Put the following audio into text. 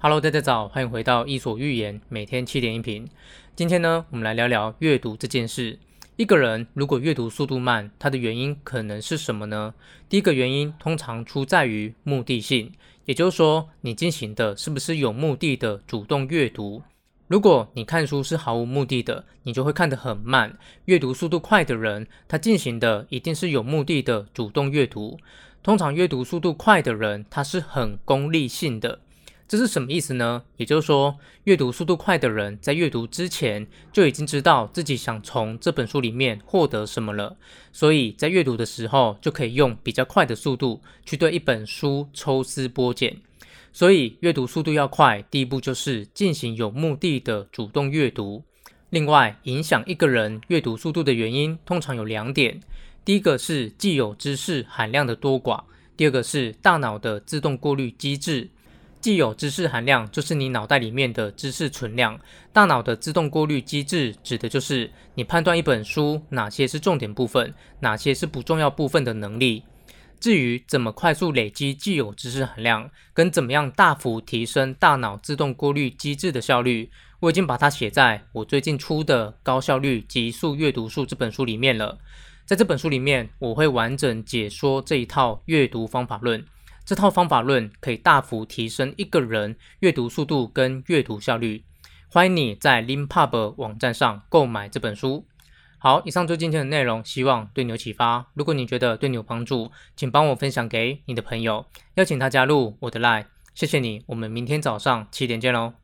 Hello，大家早，欢迎回到伊索寓言，每天七点一瓶。今天呢，我们来聊聊阅读这件事。一个人如果阅读速度慢，它的原因可能是什么呢？第一个原因通常出在于目的性，也就是说，你进行的是不是有目的的主动阅读？如果你看书是毫无目的的，你就会看得很慢。阅读速度快的人，他进行的一定是有目的的主动阅读。通常阅读速度快的人，他是很功利性的。这是什么意思呢？也就是说，阅读速度快的人在阅读之前就已经知道自己想从这本书里面获得什么了，所以在阅读的时候就可以用比较快的速度去对一本书抽丝剥茧。所以，阅读速度要快，第一步就是进行有目的的主动阅读。另外，影响一个人阅读速度的原因通常有两点：第一个是既有知识含量的多寡；第二个是大脑的自动过滤机制。既有知识含量，就是你脑袋里面的知识存量。大脑的自动过滤机制，指的就是你判断一本书哪些是重点部分，哪些是不重要部分的能力。至于怎么快速累积既有知识含量，跟怎么样大幅提升大脑自动过滤机制的效率，我已经把它写在我最近出的《高效率极速阅读术》这本书里面了。在这本书里面，我会完整解说这一套阅读方法论。这套方法论可以大幅提升一个人阅读速度跟阅读效率。欢迎你在 Leanpub 网站上购买这本书。好，以上就是今天的内容，希望对你有启发。如果你觉得对你有帮助，请帮我分享给你的朋友，邀请他加入我的 Line。谢谢你，我们明天早上七点见喽。